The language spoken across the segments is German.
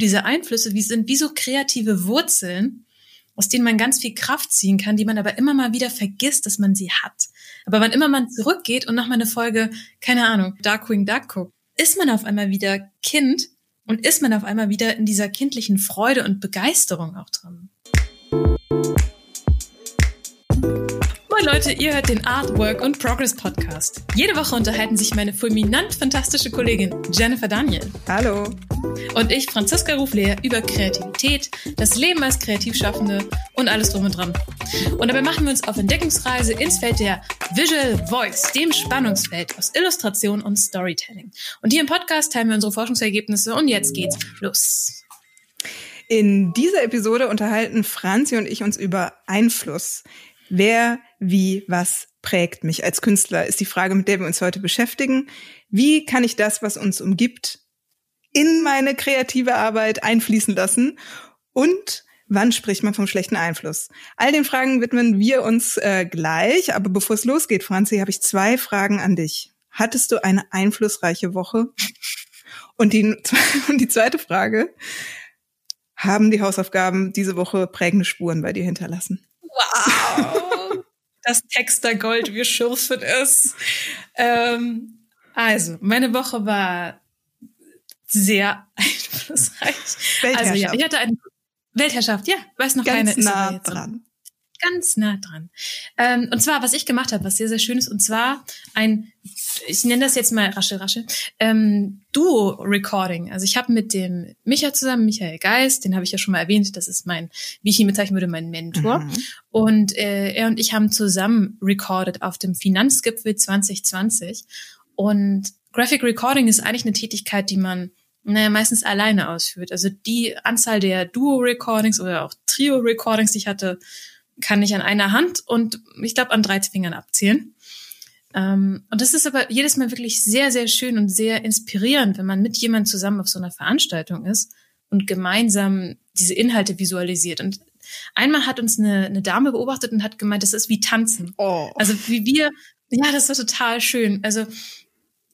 Diese Einflüsse, wie sind wie so kreative Wurzeln, aus denen man ganz viel Kraft ziehen kann, die man aber immer mal wieder vergisst, dass man sie hat. Aber wann immer man zurückgeht und nochmal eine Folge, keine Ahnung, Darkwing Duck guckt, ist man auf einmal wieder Kind und ist man auf einmal wieder in dieser kindlichen Freude und Begeisterung auch drin. Moin Leute, ihr hört den Artwork und Progress Podcast. Jede Woche unterhalten sich meine fulminant fantastische Kollegin Jennifer Daniel. Hallo. Und ich, Franziska Ruflehr, über Kreativität, das Leben als Kreativschaffende und alles drum und dran. Und dabei machen wir uns auf Entdeckungsreise ins Feld der Visual Voice, dem Spannungsfeld aus Illustration und Storytelling. Und hier im Podcast teilen wir unsere Forschungsergebnisse und jetzt geht's los. In dieser Episode unterhalten Franzi und ich uns über Einfluss. Wer, wie, was prägt mich als Künstler, ist die Frage, mit der wir uns heute beschäftigen. Wie kann ich das, was uns umgibt, in meine kreative Arbeit einfließen lassen? Und wann spricht man vom schlechten Einfluss? All den Fragen widmen wir uns äh, gleich. Aber bevor es losgeht, Franzi, habe ich zwei Fragen an dich. Hattest du eine einflussreiche Woche? Und die, und die zweite Frage, haben die Hausaufgaben diese Woche prägende Spuren bei dir hinterlassen? Wow! das Textergold, wir schürfen es. Ähm, also, meine Woche war sehr einflussreich. Also ja, ich hatte eine Weltherrschaft, ja, weiß noch Ganz keine. Nah ist dran. Ganz nah dran. Ähm, und zwar, was ich gemacht habe, was sehr, sehr schön ist, und zwar ein, ich nenne das jetzt mal rasche, rasche, ähm, Duo-Recording. Also ich habe mit dem Micha zusammen, Michael Geist, den habe ich ja schon mal erwähnt, das ist mein, wie ich ihn bezeichnen würde, mein Mentor. Mhm. Und äh, er und ich haben zusammen recorded auf dem Finanzgipfel 2020. Und Graphic Recording ist eigentlich eine Tätigkeit, die man naja, meistens alleine ausführt. Also die Anzahl der Duo-Recordings oder auch Trio-Recordings, die ich hatte, kann ich an einer Hand und ich glaube an drei Fingern abzählen. Ähm, und das ist aber jedes Mal wirklich sehr, sehr schön und sehr inspirierend, wenn man mit jemandem zusammen auf so einer Veranstaltung ist und gemeinsam diese Inhalte visualisiert. Und einmal hat uns eine, eine Dame beobachtet und hat gemeint, das ist wie Tanzen. Oh. Also wie wir, ja, das war total schön. Also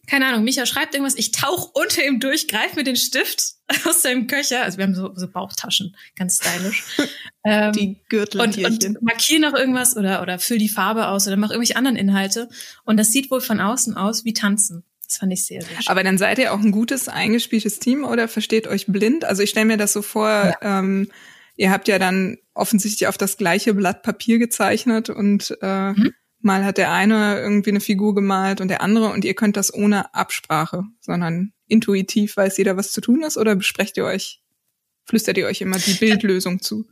keine Ahnung, Micha schreibt irgendwas, ich tauch unter ihm durch, greif mir den Stift aus seinem Köcher, also wir haben so, so Bauchtaschen, ganz stylisch. ähm, die Gürteltierchen. Und, und markier noch irgendwas oder, oder füll die Farbe aus oder mach irgendwelche anderen Inhalte. Und das sieht wohl von außen aus wie Tanzen. Das fand ich sehr, sehr schön. Aber dann seid ihr auch ein gutes, eingespieltes Team oder versteht euch blind? Also ich stelle mir das so vor, ja. ähm, ihr habt ja dann offensichtlich auf das gleiche Blatt Papier gezeichnet und äh, mhm Mal hat der eine irgendwie eine Figur gemalt und der andere und ihr könnt das ohne Absprache, sondern intuitiv weiß jeder, was zu tun ist oder besprecht ihr euch, flüstert ihr euch immer die Bildlösung zu?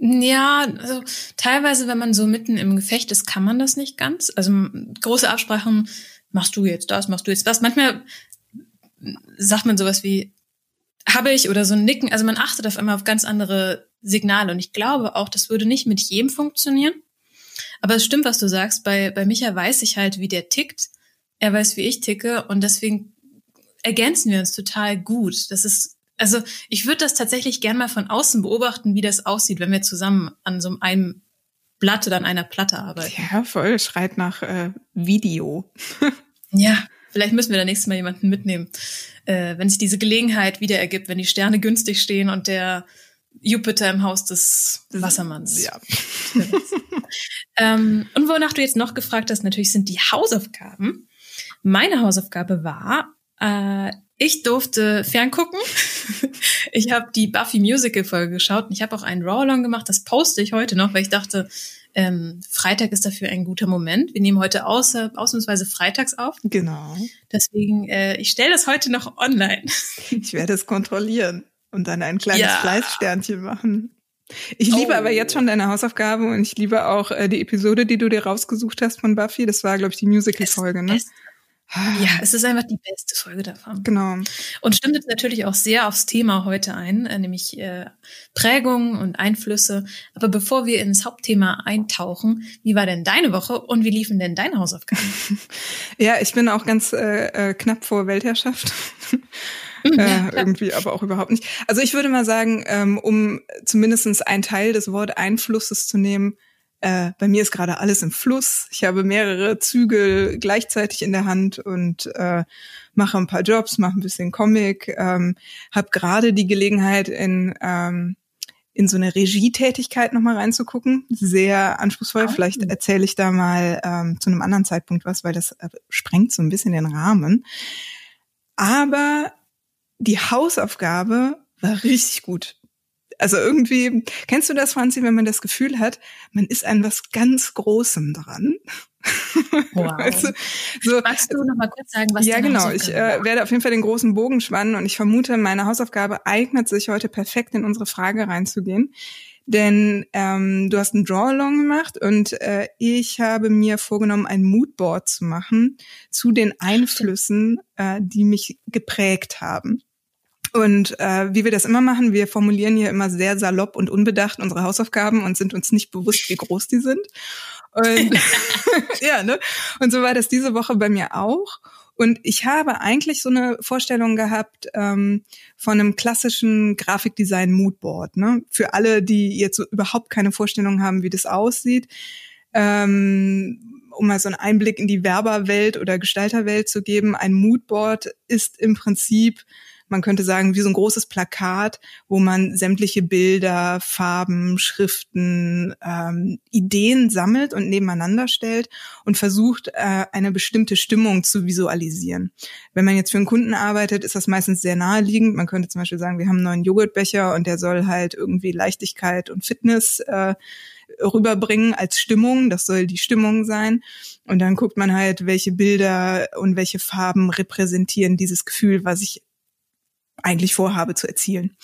Ja, also teilweise, wenn man so mitten im Gefecht ist, kann man das nicht ganz. Also große Absprachen, machst du jetzt das, machst du jetzt das. Manchmal sagt man sowas wie, habe ich oder so ein Nicken. Also man achtet auf einmal auf ganz andere Signale. Und ich glaube auch, das würde nicht mit jedem funktionieren. Aber es stimmt, was du sagst. Bei, bei Micha weiß ich halt, wie der tickt. Er weiß, wie ich ticke. Und deswegen ergänzen wir uns total gut. Das ist, also ich würde das tatsächlich gern mal von außen beobachten, wie das aussieht, wenn wir zusammen an so einem Blatt oder an einer Platte arbeiten. Ja, voll. Schreit nach äh, Video. ja, vielleicht müssen wir da nächstes Mal jemanden mitnehmen. Äh, wenn sich diese Gelegenheit wieder ergibt, wenn die Sterne günstig stehen und der Jupiter im Haus des Wassermanns. Ja. ähm, und wonach du jetzt noch gefragt hast, natürlich sind die Hausaufgaben. Meine Hausaufgabe war, äh, ich durfte ferngucken. ich habe die Buffy Musical Folge geschaut und ich habe auch einen Raw-Along gemacht. Das poste ich heute noch, weil ich dachte, ähm, Freitag ist dafür ein guter Moment. Wir nehmen heute außer, ausnahmsweise freitags auf. Genau. Deswegen, äh, ich stelle das heute noch online. ich werde es kontrollieren und dann ein kleines ja. Fleißsternchen machen. Ich liebe oh. aber jetzt schon deine Hausaufgabe und ich liebe auch äh, die Episode, die du dir rausgesucht hast von Buffy. Das war, glaube ich, die Musical-Folge, ne? Ja, es ist einfach die beste Folge davon. Genau. Und stimmt jetzt natürlich auch sehr aufs Thema heute ein, äh, nämlich äh, Prägung und Einflüsse. Aber bevor wir ins Hauptthema eintauchen, wie war denn deine Woche und wie liefen denn deine Hausaufgaben? ja, ich bin auch ganz äh, äh knapp vor Weltherrschaft. Mhm, äh, irgendwie aber auch überhaupt nicht. Also ich würde mal sagen, ähm, um zumindestens einen Teil des Wort Einflusses zu nehmen, äh, bei mir ist gerade alles im Fluss. Ich habe mehrere Zügel gleichzeitig in der Hand und äh, mache ein paar Jobs, mache ein bisschen Comic, ähm, habe gerade die Gelegenheit in ähm, in so eine Regietätigkeit nochmal reinzugucken. Sehr anspruchsvoll. Oh. Vielleicht erzähle ich da mal ähm, zu einem anderen Zeitpunkt was, weil das äh, sprengt so ein bisschen den Rahmen. Aber die Hausaufgabe war richtig gut also irgendwie, kennst du das, Franzi, wenn man das Gefühl hat, man ist an was ganz Großem dran? Wow. also, so, Magst du noch mal kurz sagen, was Ja, genau. Ich äh, werde auf jeden Fall den großen Bogen spannen und ich vermute, meine Hausaufgabe eignet sich heute perfekt in unsere Frage reinzugehen. Denn ähm, du hast ein Draw-Along gemacht und äh, ich habe mir vorgenommen, ein Moodboard zu machen zu den Einflüssen, äh, die mich geprägt haben. Und äh, wie wir das immer machen, wir formulieren hier immer sehr salopp und unbedacht unsere Hausaufgaben und sind uns nicht bewusst, wie groß die sind. Und ja, ne? Und so war das diese Woche bei mir auch. Und ich habe eigentlich so eine Vorstellung gehabt ähm, von einem klassischen Grafikdesign Moodboard. Ne? Für alle, die jetzt so überhaupt keine Vorstellung haben, wie das aussieht. Ähm, um mal so einen Einblick in die Werberwelt oder Gestalterwelt zu geben, ein Moodboard ist im Prinzip man könnte sagen, wie so ein großes Plakat, wo man sämtliche Bilder, Farben, Schriften, ähm, Ideen sammelt und nebeneinander stellt und versucht, äh, eine bestimmte Stimmung zu visualisieren. Wenn man jetzt für einen Kunden arbeitet, ist das meistens sehr naheliegend. Man könnte zum Beispiel sagen, wir haben einen neuen Joghurtbecher und der soll halt irgendwie Leichtigkeit und Fitness äh, rüberbringen als Stimmung. Das soll die Stimmung sein. Und dann guckt man halt, welche Bilder und welche Farben repräsentieren dieses Gefühl, was ich eigentlich vorhabe zu erzielen.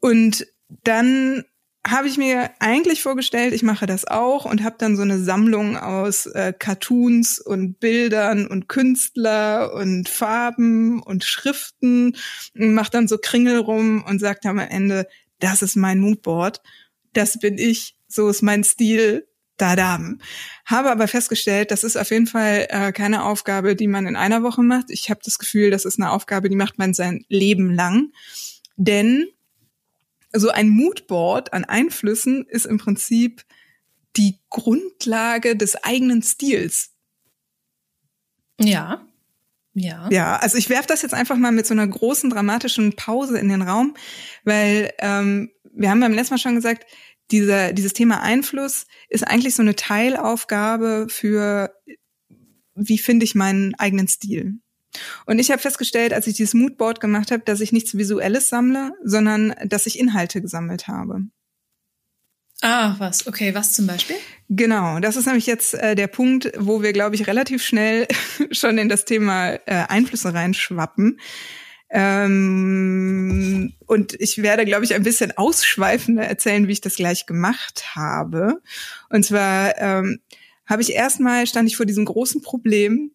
Und dann habe ich mir eigentlich vorgestellt, ich mache das auch und habe dann so eine Sammlung aus äh, Cartoons und Bildern und Künstler und Farben und Schriften und mache dann so Kringel rum und sagt am Ende, das ist mein Moodboard, das bin ich, so ist mein Stil, Dadam. Habe aber festgestellt, das ist auf jeden Fall äh, keine Aufgabe, die man in einer Woche macht. Ich habe das Gefühl, das ist eine Aufgabe, die macht man sein Leben lang. Denn so ein Moodboard an Einflüssen ist im Prinzip die Grundlage des eigenen Stils. Ja. Ja. Ja, also ich werfe das jetzt einfach mal mit so einer großen dramatischen Pause in den Raum, weil ähm, wir haben beim letzten Mal schon gesagt, dieser, dieses Thema Einfluss ist eigentlich so eine Teilaufgabe für, wie finde ich meinen eigenen Stil. Und ich habe festgestellt, als ich dieses Moodboard gemacht habe, dass ich nichts Visuelles sammle, sondern dass ich Inhalte gesammelt habe. Ah, was? Okay, was zum Beispiel? Genau, das ist nämlich jetzt äh, der Punkt, wo wir, glaube ich, relativ schnell schon in das Thema äh, Einflüsse reinschwappen. Ähm, und ich werde, glaube ich, ein bisschen ausschweifender erzählen, wie ich das gleich gemacht habe. Und zwar ähm, habe ich erstmal, stand ich vor diesem großen Problem,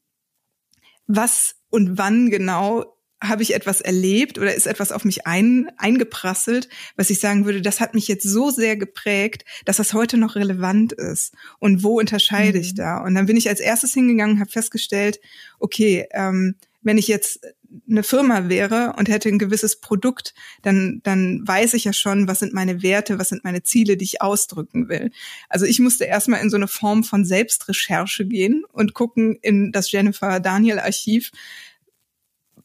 was und wann genau habe ich etwas erlebt oder ist etwas auf mich ein, eingeprasselt, was ich sagen würde, das hat mich jetzt so sehr geprägt, dass das heute noch relevant ist. Und wo unterscheide mhm. ich da? Und dann bin ich als erstes hingegangen, habe festgestellt, okay, ähm, wenn ich jetzt eine Firma wäre und hätte ein gewisses Produkt, dann, dann weiß ich ja schon, was sind meine Werte, was sind meine Ziele, die ich ausdrücken will. Also ich musste erstmal in so eine Form von Selbstrecherche gehen und gucken in das Jennifer Daniel Archiv,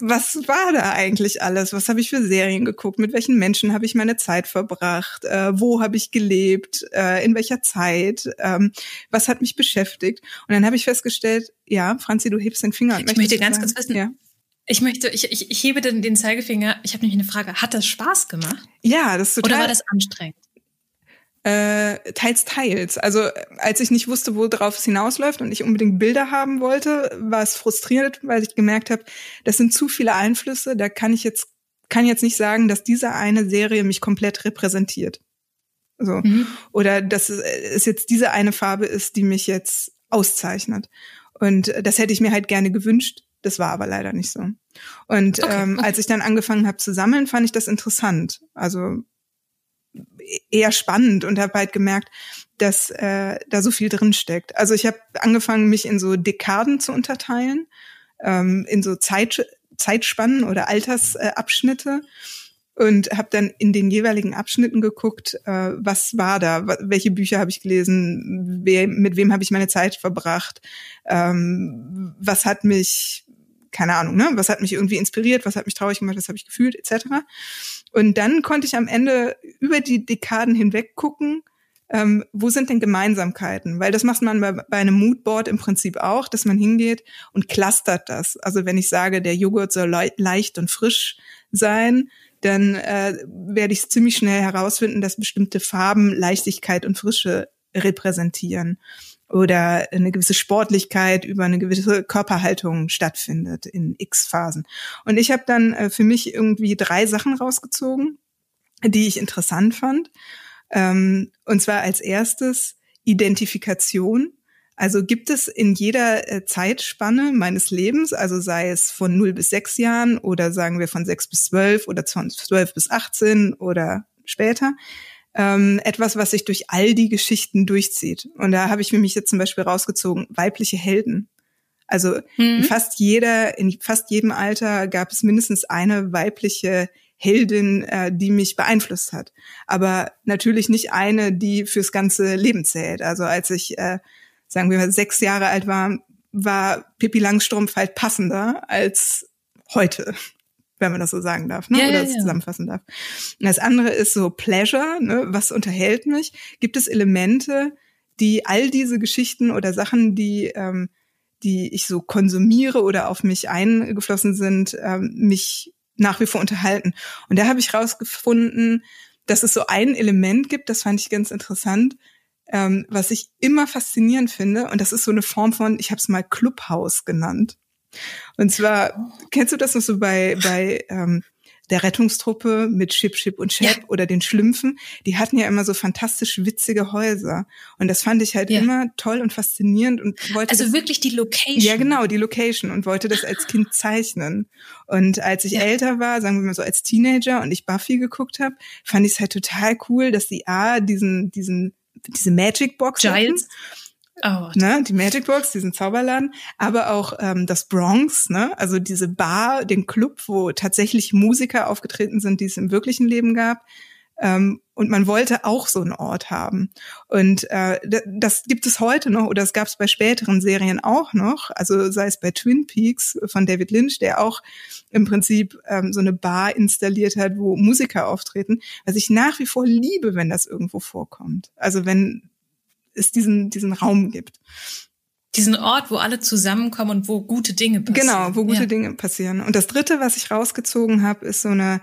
was war da eigentlich alles? Was habe ich für Serien geguckt? Mit welchen Menschen habe ich meine Zeit verbracht? Äh, wo habe ich gelebt? Äh, in welcher Zeit? Ähm, was hat mich beschäftigt? Und dann habe ich festgestellt, ja, Franzi, du hebst den Finger. Ich möchte ganz kurz wissen, ja? Ich möchte, ich, ich, ich hebe den, den Zeigefinger. Ich habe nämlich eine Frage. Hat das Spaß gemacht? Ja, das ist total. Oder war das anstrengend? Äh, teils, teils. Also als ich nicht wusste, worauf es hinausläuft und ich unbedingt Bilder haben wollte, war es frustrierend, weil ich gemerkt habe, das sind zu viele Einflüsse. Da kann ich jetzt kann jetzt nicht sagen, dass diese eine Serie mich komplett repräsentiert. So. Mhm. Oder dass es jetzt diese eine Farbe ist, die mich jetzt auszeichnet. Und das hätte ich mir halt gerne gewünscht. Das war aber leider nicht so. Und okay, ähm, als ich dann angefangen habe zu sammeln, fand ich das interessant. Also eher spannend und habe halt gemerkt, dass äh, da so viel drin steckt. Also ich habe angefangen, mich in so Dekaden zu unterteilen, ähm, in so Zeit, Zeitspannen oder Altersabschnitte. und habe dann in den jeweiligen Abschnitten geguckt, äh, was war da, welche Bücher habe ich gelesen, wer, mit wem habe ich meine Zeit verbracht, ähm, was hat mich keine Ahnung, ne? Was hat mich irgendwie inspiriert, was hat mich traurig gemacht, was habe ich gefühlt, etc. Und dann konnte ich am Ende über die Dekaden hinweg gucken, ähm, wo sind denn Gemeinsamkeiten? Weil das macht man bei, bei einem Moodboard im Prinzip auch, dass man hingeht und clustert das. Also wenn ich sage, der Joghurt soll le leicht und frisch sein, dann äh, werde ich ziemlich schnell herausfinden, dass bestimmte Farben Leichtigkeit und Frische repräsentieren oder eine gewisse Sportlichkeit über eine gewisse Körperhaltung stattfindet in X-Phasen. Und ich habe dann äh, für mich irgendwie drei Sachen rausgezogen, die ich interessant fand. Ähm, und zwar als erstes Identifikation. Also gibt es in jeder äh, Zeitspanne meines Lebens, also sei es von 0 bis 6 Jahren oder sagen wir von 6 bis 12 oder von 12 bis 18 oder später, ähm, etwas, was sich durch all die Geschichten durchzieht. Und da habe ich für mich jetzt zum Beispiel rausgezogen, weibliche Helden. Also mhm. in fast jeder, in fast jedem Alter gab es mindestens eine weibliche Heldin, äh, die mich beeinflusst hat. Aber natürlich nicht eine, die fürs ganze Leben zählt. Also als ich, äh, sagen wir mal, sechs Jahre alt war, war Pippi Langstrumpf halt passender als heute wenn man das so sagen darf, ne? Ja, oder ja, ja. zusammenfassen darf. Und das andere ist so Pleasure, ne? was unterhält mich? Gibt es Elemente, die all diese Geschichten oder Sachen, die ähm, die ich so konsumiere oder auf mich eingeflossen sind, ähm, mich nach wie vor unterhalten. Und da habe ich rausgefunden, dass es so ein Element gibt, das fand ich ganz interessant, ähm, was ich immer faszinierend finde. Und das ist so eine Form von, ich habe es mal Clubhouse genannt. Und zwar, kennst du das noch so bei, bei ähm, der Rettungstruppe mit Chip, Chip und Chap ja. oder den Schlümpfen? Die hatten ja immer so fantastisch witzige Häuser. Und das fand ich halt ja. immer toll und faszinierend und wollte. Also das, wirklich die Location. Ja, genau, die Location und wollte das als Kind zeichnen. Und als ich ja. älter war, sagen wir mal so als Teenager und ich Buffy geguckt habe, fand ich es halt total cool, dass die A diesen, diesen, diese Magic Box Giles. Hatten Oh. Ne, die Magic Box, diesen Zauberladen, aber auch ähm, das Bronx, ne, also diese Bar, den Club, wo tatsächlich Musiker aufgetreten sind, die es im wirklichen Leben gab. Ähm, und man wollte auch so einen Ort haben. Und äh, das gibt es heute noch oder es gab es bei späteren Serien auch noch. Also sei es bei Twin Peaks von David Lynch, der auch im Prinzip ähm, so eine Bar installiert hat, wo Musiker auftreten. Was ich nach wie vor liebe, wenn das irgendwo vorkommt. Also wenn es diesen, diesen Raum gibt. Diesen Ort, wo alle zusammenkommen und wo gute Dinge passieren. Genau, wo gute ja. Dinge passieren. Und das Dritte, was ich rausgezogen habe, ist so eine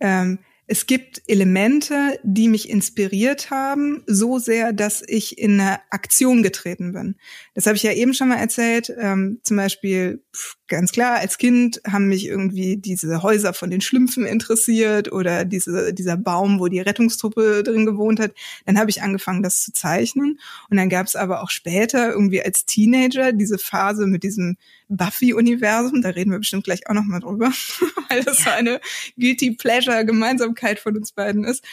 ähm, es gibt Elemente, die mich inspiriert haben, so sehr, dass ich in eine Aktion getreten bin. Das habe ich ja eben schon mal erzählt. Ähm, zum Beispiel, ganz klar, als Kind haben mich irgendwie diese Häuser von den Schlümpfen interessiert oder diese, dieser Baum, wo die Rettungstruppe drin gewohnt hat. Dann habe ich angefangen, das zu zeichnen. Und dann gab es aber auch später irgendwie als Teenager diese Phase mit diesem Buffy-Universum. Da reden wir bestimmt gleich auch noch mal drüber, weil das ja. so eine Guilty Pleasure Gemeinsamkeit von uns beiden ist.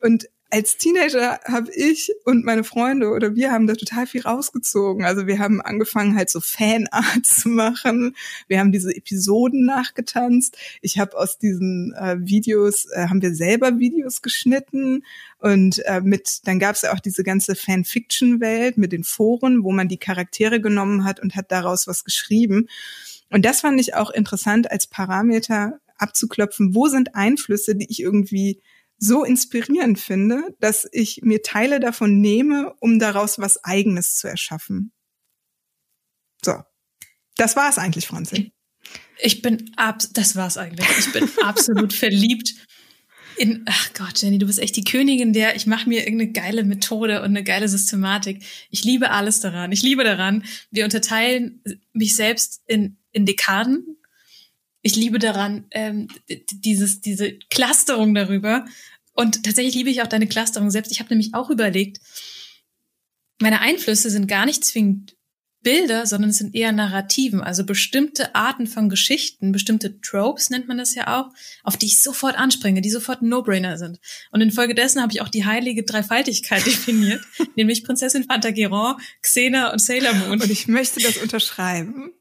Und als Teenager habe ich und meine Freunde oder wir haben da total viel rausgezogen. Also wir haben angefangen halt so Fanart zu machen. Wir haben diese Episoden nachgetanzt. Ich habe aus diesen äh, Videos äh, haben wir selber Videos geschnitten und äh, mit dann gab es ja auch diese ganze Fanfiction-Welt mit den Foren, wo man die Charaktere genommen hat und hat daraus was geschrieben. Und das fand ich auch interessant als Parameter abzuklopfen. Wo sind Einflüsse, die ich irgendwie so inspirierend finde, dass ich mir Teile davon nehme, um daraus was Eigenes zu erschaffen. So, das war es eigentlich, Franzi. Ich bin ab, das war's eigentlich. Ich bin absolut verliebt in, ach Gott, Jenny, du bist echt die Königin der, ich mache mir irgendeine geile Methode und eine geile Systematik. Ich liebe alles daran. Ich liebe daran, wir unterteilen mich selbst in, in Dekaden ich liebe daran, ähm, dieses, diese Clusterung darüber. Und tatsächlich liebe ich auch deine Clusterung selbst. Ich habe nämlich auch überlegt, meine Einflüsse sind gar nicht zwingend Bilder, sondern es sind eher Narrativen, also bestimmte Arten von Geschichten, bestimmte Tropes nennt man das ja auch, auf die ich sofort anspringe, die sofort No-Brainer sind. Und infolgedessen habe ich auch die heilige Dreifaltigkeit definiert, nämlich Prinzessin Pantagruel, Xena und Sailor Moon. Und ich möchte das unterschreiben.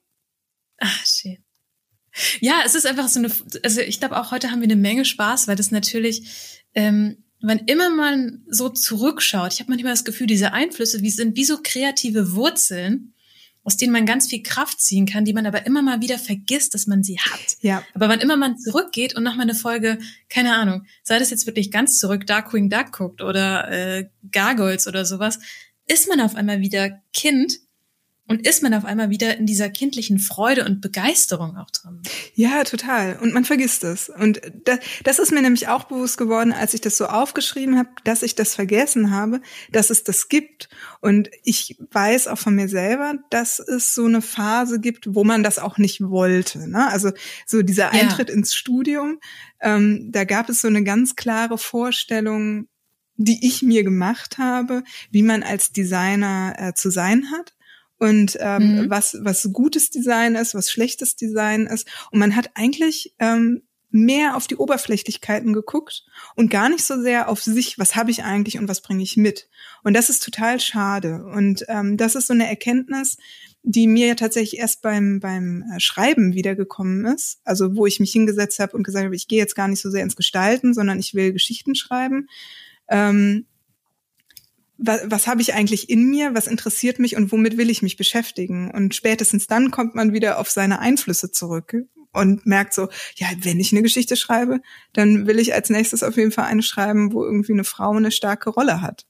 Ach, shit. Ja, es ist einfach so eine, also ich glaube auch heute haben wir eine Menge Spaß, weil das natürlich, ähm, wann immer man so zurückschaut, ich habe manchmal das Gefühl, diese Einflüsse, wie sind wie so kreative Wurzeln, aus denen man ganz viel Kraft ziehen kann, die man aber immer mal wieder vergisst, dass man sie hat. Ja. Aber wann immer man zurückgeht und nochmal eine Folge, keine Ahnung, sei das jetzt wirklich ganz zurück, Darkwing Duck guckt oder äh, Gargoyles oder sowas, ist man auf einmal wieder Kind und ist man auf einmal wieder in dieser kindlichen Freude und Begeisterung auch drin. Ja, total. Und man vergisst es. Und das, das ist mir nämlich auch bewusst geworden, als ich das so aufgeschrieben habe, dass ich das vergessen habe, dass es das gibt. Und ich weiß auch von mir selber, dass es so eine Phase gibt, wo man das auch nicht wollte. Ne? Also so dieser Eintritt ja. ins Studium, ähm, da gab es so eine ganz klare Vorstellung, die ich mir gemacht habe, wie man als Designer äh, zu sein hat und ähm, mhm. was, was gutes Design ist, was schlechtes Design ist. Und man hat eigentlich ähm, mehr auf die Oberflächlichkeiten geguckt und gar nicht so sehr auf sich, was habe ich eigentlich und was bringe ich mit. Und das ist total schade. Und ähm, das ist so eine Erkenntnis, die mir ja tatsächlich erst beim, beim äh, Schreiben wiedergekommen ist. Also wo ich mich hingesetzt habe und gesagt habe, ich gehe jetzt gar nicht so sehr ins Gestalten, sondern ich will Geschichten schreiben. Ähm, was, was habe ich eigentlich in mir, was interessiert mich und womit will ich mich beschäftigen? Und spätestens dann kommt man wieder auf seine Einflüsse zurück und merkt so, ja, wenn ich eine Geschichte schreibe, dann will ich als nächstes auf jeden Fall eine schreiben, wo irgendwie eine Frau eine starke Rolle hat.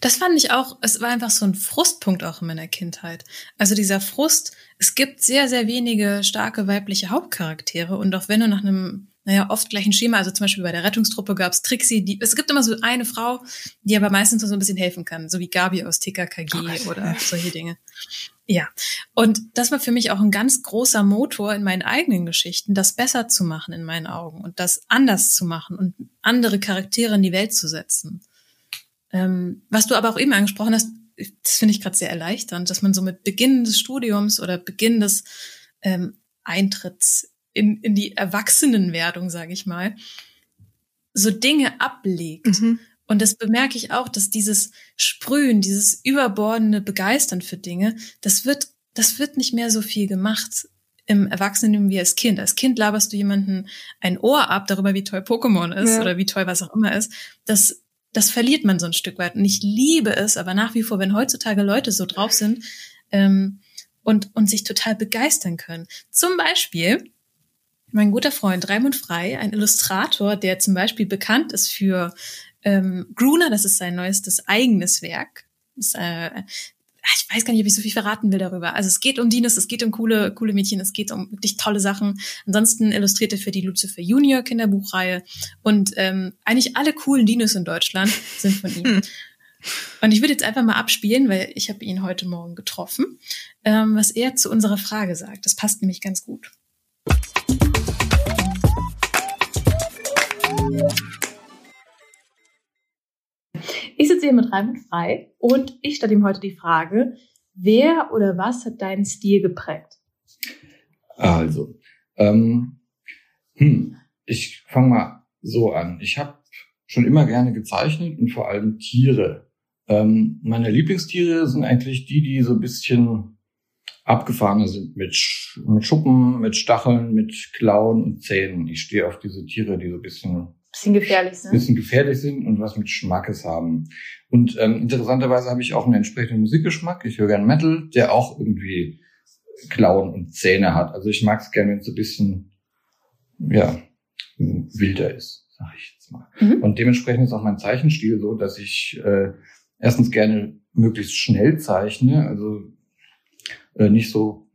Das fand ich auch, es war einfach so ein Frustpunkt auch in meiner Kindheit. Also dieser Frust, es gibt sehr, sehr wenige starke weibliche Hauptcharaktere und auch wenn du nach einem naja, oft gleich ein Schema. Also zum Beispiel bei der Rettungstruppe gab es Trixie, die, es gibt immer so eine Frau, die aber meistens so ein bisschen helfen kann, so wie Gabi aus TKKG oh, oder solche Dinge. Ja, und das war für mich auch ein ganz großer Motor in meinen eigenen Geschichten, das besser zu machen in meinen Augen und das anders zu machen und andere Charaktere in die Welt zu setzen. Ähm, was du aber auch eben angesprochen hast, das finde ich gerade sehr erleichternd, dass man so mit Beginn des Studiums oder Beginn des ähm, Eintritts in, in die Erwachsenenwerdung, sage ich mal, so Dinge ablegt. Mhm. Und das bemerke ich auch, dass dieses Sprühen, dieses überbordende Begeistern für Dinge, das wird, das wird nicht mehr so viel gemacht im Erwachsenen wie als Kind. Als Kind laberst du jemanden ein Ohr ab darüber, wie toll Pokémon ist ja. oder wie toll was auch immer ist. Das, das verliert man so ein Stück weit. Und ich liebe es, aber nach wie vor, wenn heutzutage Leute so drauf sind ähm, und, und sich total begeistern können. Zum Beispiel mein guter Freund Raimund Frei, ein Illustrator, der zum Beispiel bekannt ist für ähm, Gruner, das ist sein neuestes eigenes Werk. Das, äh, ich weiß gar nicht, ob ich so viel verraten will darüber. Also es geht um Dinos, es geht um coole, coole Mädchen, es geht um wirklich tolle Sachen. Ansonsten illustriert er für die Lucifer Junior Kinderbuchreihe. Und ähm, eigentlich alle coolen Dinos in Deutschland sind von ihm. Hm. Und ich würde jetzt einfach mal abspielen, weil ich habe ihn heute Morgen getroffen, ähm, was er zu unserer Frage sagt. Das passt nämlich ganz gut. Ich sitze hier mit Raimund Frei und ich stelle ihm heute die Frage, wer oder was hat deinen Stil geprägt? Also, ähm, hm, ich fange mal so an. Ich habe schon immer gerne gezeichnet und vor allem Tiere. Ähm, meine Lieblingstiere sind eigentlich die, die so ein bisschen abgefahrener sind mit, mit Schuppen, mit Stacheln, mit Klauen und Zähnen. Ich stehe auf diese Tiere, die so ein bisschen bisschen gefährlich sind. Bisschen gefährlich sind und was mit Schmackes haben. Und ähm, interessanterweise habe ich auch einen entsprechenden Musikgeschmack. Ich höre gern Metal, der auch irgendwie Klauen und Zähne hat. Also ich mag es gerne, wenn es so ein bisschen ja wilder ist, sag ich jetzt mal. Mhm. Und dementsprechend ist auch mein Zeichenstil so, dass ich äh, erstens gerne möglichst schnell zeichne, also äh, nicht so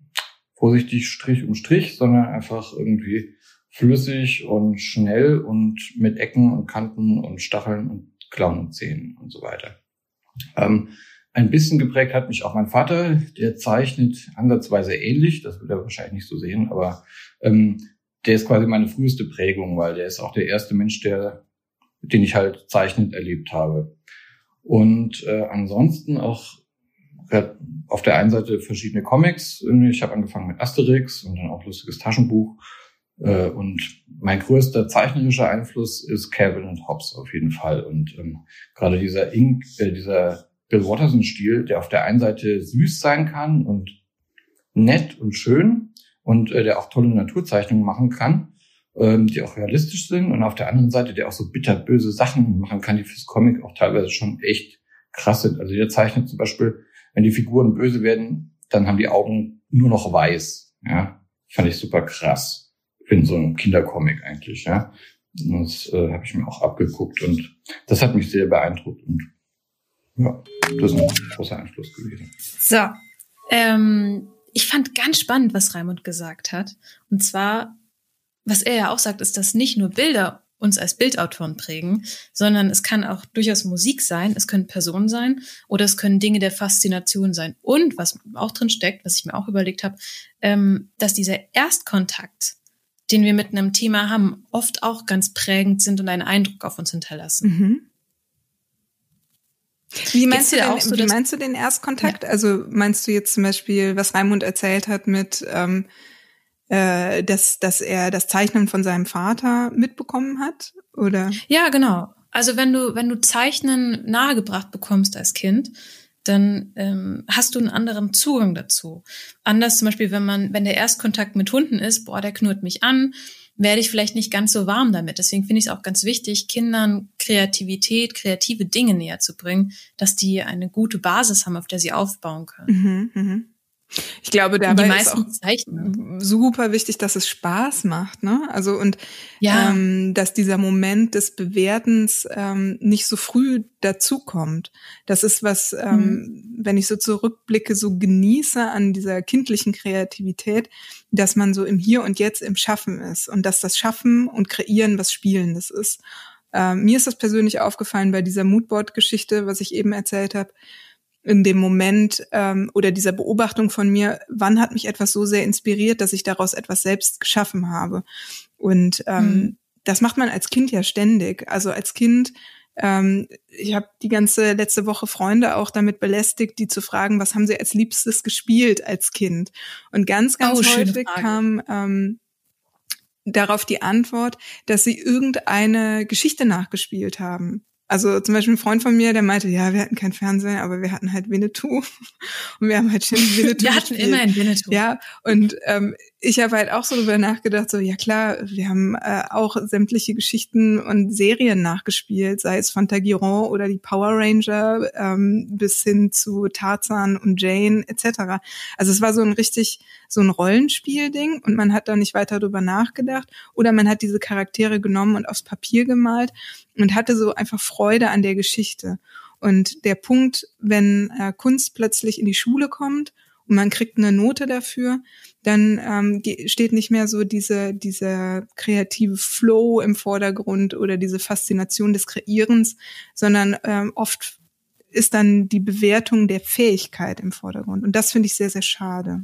vorsichtig Strich um Strich, sondern einfach irgendwie flüssig und schnell und mit Ecken und Kanten und Stacheln und Klauen und Zähnen und so weiter. Ähm, ein bisschen geprägt hat mich auch mein Vater, der zeichnet ansatzweise ähnlich, das wird er wahrscheinlich nicht so sehen, aber ähm, der ist quasi meine früheste Prägung, weil der ist auch der erste Mensch, der, den ich halt zeichnend erlebt habe. Und äh, ansonsten auch auf der einen Seite verschiedene Comics. Ich habe angefangen mit Asterix und dann auch lustiges Taschenbuch äh, und mein größter zeichnerischer Einfluss ist Calvin und Hobbes auf jeden Fall. Und ähm, gerade dieser Ink, äh, dieser Bill Watterson-Stil, der auf der einen Seite süß sein kann und nett und schön und äh, der auch tolle Naturzeichnungen machen kann, ähm, die auch realistisch sind und auf der anderen Seite der auch so bitterböse Sachen machen kann, die fürs Comic auch teilweise schon echt krass sind. Also der zeichnet zum Beispiel, wenn die Figuren böse werden, dann haben die Augen nur noch weiß. Ja, fand ich super krass. In so einem Kindercomic eigentlich. Ja, das äh, habe ich mir auch abgeguckt und das hat mich sehr beeindruckt und ja, das ist ein großer Einfluss gewesen. So, ähm, ich fand ganz spannend, was Raimund gesagt hat. Und zwar, was er ja auch sagt, ist, dass nicht nur Bilder uns als Bildautoren prägen, sondern es kann auch durchaus Musik sein, es können Personen sein oder es können Dinge der Faszination sein. Und was auch drin steckt, was ich mir auch überlegt habe, ähm, dass dieser Erstkontakt, den wir mit einem Thema haben, oft auch ganz prägend sind und einen Eindruck auf uns hinterlassen. Mhm. Wie meinst, du den, so, wie meinst du den Erstkontakt? Ja. Also meinst du jetzt zum Beispiel, was Raimund erzählt hat mit, ähm, äh, dass, dass er das Zeichnen von seinem Vater mitbekommen hat? Oder? Ja, genau. Also wenn du, wenn du Zeichnen nahegebracht bekommst als Kind, dann ähm, hast du einen anderen Zugang dazu. Anders zum Beispiel, wenn man, wenn der Erstkontakt mit Hunden ist, boah, der knurrt mich an, werde ich vielleicht nicht ganz so warm damit. Deswegen finde ich es auch ganz wichtig, Kindern Kreativität, kreative Dinge näher zu bringen, dass die eine gute Basis haben, auf der sie aufbauen können. Mhm, mh. Ich glaube, dabei ist auch Zeichnen. super wichtig, dass es Spaß macht, ne? Also und ja. ähm, dass dieser Moment des Bewertens ähm, nicht so früh dazukommt. Das ist was, ähm, mhm. wenn ich so zurückblicke, so genieße an dieser kindlichen Kreativität, dass man so im Hier und Jetzt im Schaffen ist und dass das Schaffen und Kreieren was Spielendes ist. Ähm, mir ist das persönlich aufgefallen bei dieser Moodboard-Geschichte, was ich eben erzählt habe in dem Moment ähm, oder dieser Beobachtung von mir, wann hat mich etwas so sehr inspiriert, dass ich daraus etwas selbst geschaffen habe. Und ähm, mhm. das macht man als Kind ja ständig. Also als Kind, ähm, ich habe die ganze letzte Woche Freunde auch damit belästigt, die zu fragen, was haben sie als Liebstes gespielt als Kind. Und ganz, ganz oh, häufig kam ähm, darauf die Antwort, dass sie irgendeine Geschichte nachgespielt haben. Also zum Beispiel ein Freund von mir, der meinte, ja, wir hatten kein Fernsehen, aber wir hatten halt Winnetou. Und wir haben halt ständig Winnetou Wir hatten gespielt. immer ein Winnetou. Ja, und ähm, ich habe halt auch so darüber nachgedacht, so ja klar, wir haben äh, auch sämtliche Geschichten und Serien nachgespielt, sei es von Tagiron oder die Power Ranger ähm, bis hin zu Tarzan und Jane etc. Also es war so ein richtig so ein Rollenspielding und man hat da nicht weiter drüber nachgedacht oder man hat diese Charaktere genommen und aufs Papier gemalt und hatte so einfach Freude an der Geschichte. Und der Punkt, wenn äh, Kunst plötzlich in die Schule kommt und man kriegt eine Note dafür, dann ähm, steht nicht mehr so diese, diese kreative Flow im Vordergrund oder diese Faszination des Kreierens, sondern ähm, oft ist dann die Bewertung der Fähigkeit im Vordergrund. Und das finde ich sehr, sehr schade.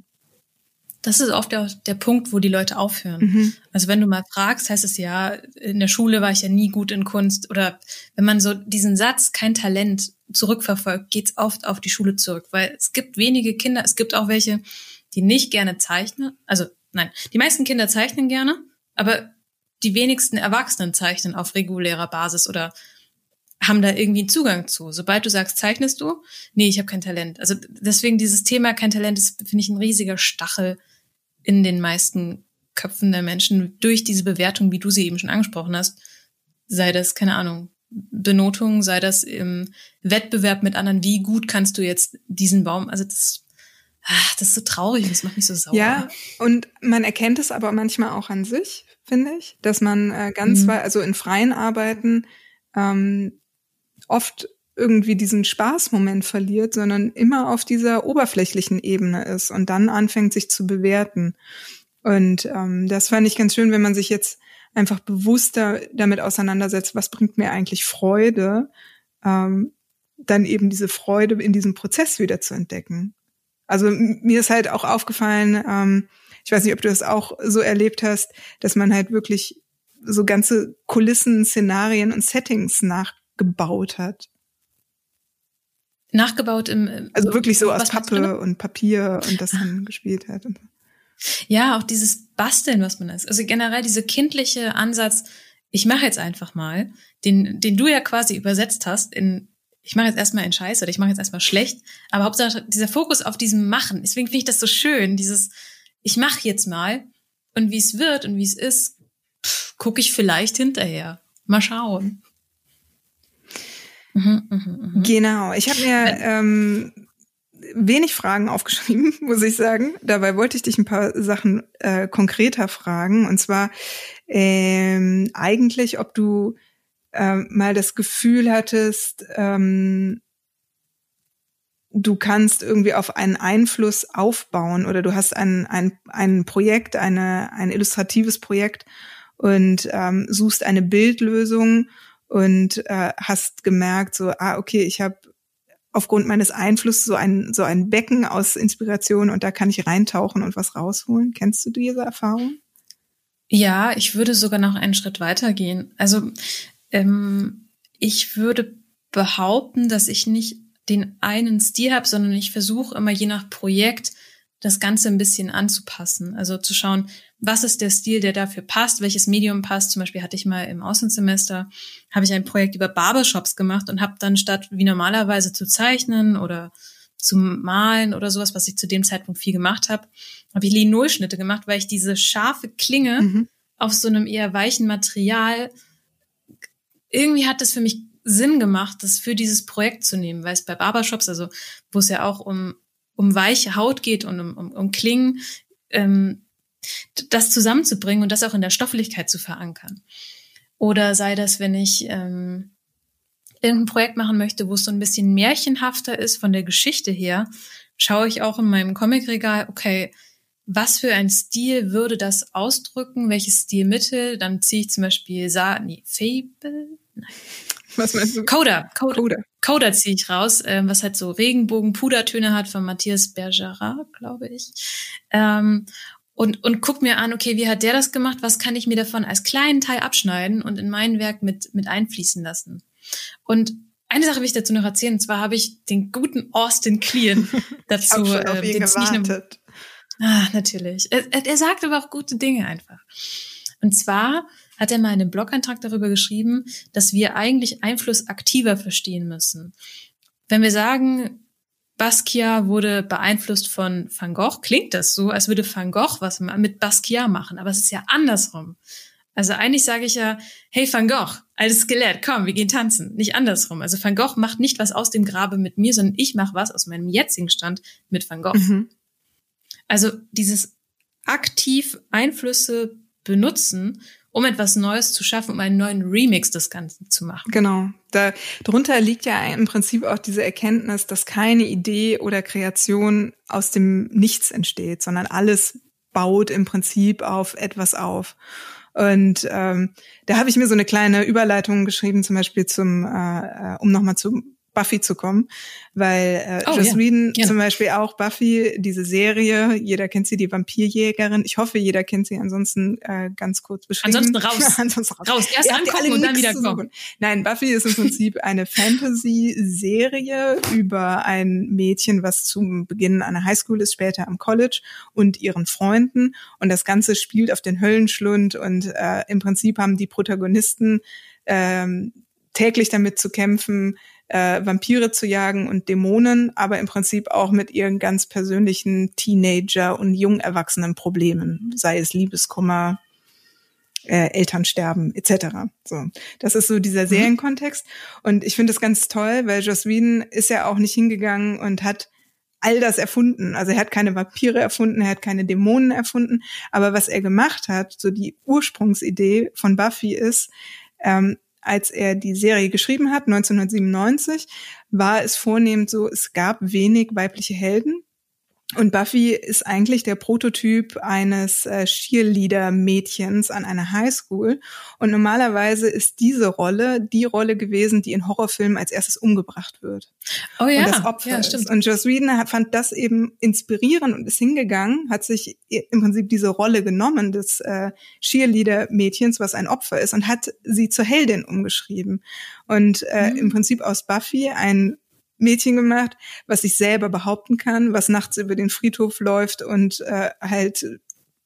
Das ist oft der, der Punkt, wo die Leute aufhören. Mhm. Also wenn du mal fragst, heißt es ja, in der Schule war ich ja nie gut in Kunst. Oder wenn man so diesen Satz, kein Talent, zurückverfolgt, geht's oft auf die Schule zurück. Weil es gibt wenige Kinder, es gibt auch welche, die nicht gerne zeichnen. Also nein, die meisten Kinder zeichnen gerne, aber die wenigsten Erwachsenen zeichnen auf regulärer Basis oder haben da irgendwie einen Zugang zu. Sobald du sagst, zeichnest du? Nee, ich habe kein Talent. Also deswegen dieses Thema kein Talent ist, finde ich, ein riesiger Stachel in den meisten Köpfen der Menschen durch diese Bewertung, wie du sie eben schon angesprochen hast. Sei das, keine Ahnung, Benotung, sei das im Wettbewerb mit anderen, wie gut kannst du jetzt diesen Baum, also das, ach, das ist so traurig, das macht mich so sauer. Ja, und man erkennt es aber manchmal auch an sich, finde ich, dass man äh, ganz, mhm. also in freien Arbeiten ähm, oft irgendwie diesen Spaßmoment verliert, sondern immer auf dieser oberflächlichen Ebene ist und dann anfängt, sich zu bewerten. Und ähm, das fand ich ganz schön, wenn man sich jetzt einfach bewusster damit auseinandersetzt, was bringt mir eigentlich Freude, ähm, dann eben diese Freude in diesem Prozess wieder zu entdecken. Also mir ist halt auch aufgefallen, ähm, ich weiß nicht, ob du das auch so erlebt hast, dass man halt wirklich so ganze Kulissen, Szenarien und Settings nachgebaut hat. Nachgebaut im also wirklich so aus Pappe und Papier und das dann gespielt hat. Und Ja, auch dieses Basteln, was man ist. Also generell dieser kindliche Ansatz, ich mache jetzt einfach mal, den, den du ja quasi übersetzt hast in, ich mache jetzt erstmal in Scheiß oder ich mache jetzt erstmal schlecht, aber Hauptsache dieser Fokus auf diesem Machen. Deswegen finde ich das so schön, dieses, ich mache jetzt mal und wie es wird und wie es ist, gucke ich vielleicht hinterher. Mal schauen. Mhm, mh, mh. Genau. Ich habe mir ähm, wenig Fragen aufgeschrieben, muss ich sagen. Dabei wollte ich dich ein paar Sachen äh, konkreter fragen. Und zwar ähm, eigentlich, ob du ähm, mal das Gefühl hattest, ähm, du kannst irgendwie auf einen Einfluss aufbauen oder du hast ein, ein, ein Projekt, eine, ein illustratives Projekt und ähm, suchst eine Bildlösung und äh, hast gemerkt, so, ah, okay, ich habe aufgrund meines Einflusses so ein, so ein Becken aus Inspiration und da kann ich reintauchen und was rausholen. Kennst du diese Erfahrung? Ja, ich würde sogar noch einen Schritt weiter gehen. Also ähm, ich würde behaupten, dass ich nicht den einen Stil habe, sondern ich versuche immer je nach Projekt das Ganze ein bisschen anzupassen. Also zu schauen, was ist der Stil, der dafür passt, welches Medium passt. Zum Beispiel hatte ich mal im Auslandssemester, habe ich ein Projekt über Barbershops gemacht und habe dann statt wie normalerweise zu zeichnen oder zu malen oder sowas, was ich zu dem Zeitpunkt viel gemacht habe, habe ich Linolschnitte gemacht, weil ich diese scharfe Klinge mhm. auf so einem eher weichen Material, irgendwie hat das für mich Sinn gemacht, das für dieses Projekt zu nehmen, weil es bei Barbershops, also wo es ja auch um, um weiche Haut geht und um, um, um Klingen, ähm, das zusammenzubringen und das auch in der Stofflichkeit zu verankern. Oder sei das, wenn ich ähm, irgendein Projekt machen möchte, wo es so ein bisschen märchenhafter ist von der Geschichte her, schaue ich auch in meinem Comicregal, okay, was für ein Stil würde das ausdrücken, welches Stilmittel, dann ziehe ich zum Beispiel Sa nee, Fable? Nein. Was meinst du? Coda. Coda, Coda. Coda ziehe ich raus, ähm, was halt so Regenbogen-Pudertöne hat von Matthias Bergerat, glaube ich. Ähm, und, und guck mir an, okay, wie hat der das gemacht? Was kann ich mir davon als kleinen Teil abschneiden und in mein Werk mit, mit einfließen lassen? Und eine Sache will ich dazu noch erzählen, und zwar habe ich den guten Austin Kleon dazu. ich auf äh, ihn gewartet. Ah, natürlich. Er, er sagt aber auch gute Dinge einfach. Und zwar hat er mal einen Blogantrag darüber geschrieben, dass wir eigentlich Einfluss aktiver verstehen müssen. Wenn wir sagen, Basquiat wurde beeinflusst von Van Gogh, klingt das so, als würde Van Gogh was mit Basquiat machen, aber es ist ja andersrum. Also eigentlich sage ich ja, hey Van Gogh, altes Skelett, komm, wir gehen tanzen. Nicht andersrum. Also Van Gogh macht nicht was aus dem Grabe mit mir, sondern ich mache was aus meinem jetzigen Stand mit Van Gogh. Mhm. Also dieses aktiv Einflüsse benutzen um etwas Neues zu schaffen, um einen neuen Remix des Ganzen zu machen. Genau. Da, darunter liegt ja im Prinzip auch diese Erkenntnis, dass keine Idee oder Kreation aus dem Nichts entsteht, sondern alles baut im Prinzip auf etwas auf. Und ähm, da habe ich mir so eine kleine Überleitung geschrieben, zum Beispiel zum, äh, äh um nochmal zum Buffy zu kommen, weil äh, oh, Joss ja. Whedon ja. zum Beispiel auch Buffy, diese Serie, jeder kennt sie, die Vampirjägerin. Ich hoffe, jeder kennt sie. Ansonsten äh, ganz kurz beschrieben. Ansonsten raus. ansonsten raus. raus. Erst angucken und dann wieder kommen. Nein, Buffy ist im Prinzip eine Fantasy-Serie über ein Mädchen, was zum Beginn einer Highschool ist, später am College und ihren Freunden. Und das Ganze spielt auf den Höllenschlund und äh, im Prinzip haben die Protagonisten ähm, täglich damit zu kämpfen, äh, Vampire zu jagen und Dämonen, aber im Prinzip auch mit ihren ganz persönlichen Teenager- und jungerwachsenen Problemen, sei es Liebeskummer, äh, Elternsterben etc. So, das ist so dieser mhm. Serienkontext und ich finde es ganz toll, weil Joss ist ja auch nicht hingegangen und hat all das erfunden. Also er hat keine Vampire erfunden, er hat keine Dämonen erfunden, aber was er gemacht hat, so die Ursprungsidee von Buffy ist, ähm, als er die Serie geschrieben hat, 1997, war es vornehmend so, es gab wenig weibliche Helden. Und Buffy ist eigentlich der Prototyp eines äh, Cheerleader-Mädchens an einer Highschool. Und normalerweise ist diese Rolle die Rolle gewesen, die in Horrorfilmen als erstes umgebracht wird. Oh ja, und das Opfer ja, stimmt. Ist. Und Joss Whedon hat, fand das eben inspirierend und ist hingegangen, hat sich im Prinzip diese Rolle genommen des äh, Cheerleader-Mädchens, was ein Opfer ist, und hat sie zur Heldin umgeschrieben. Und äh, mhm. im Prinzip aus Buffy ein Mädchen gemacht, was sich selber behaupten kann, was nachts über den Friedhof läuft und äh, halt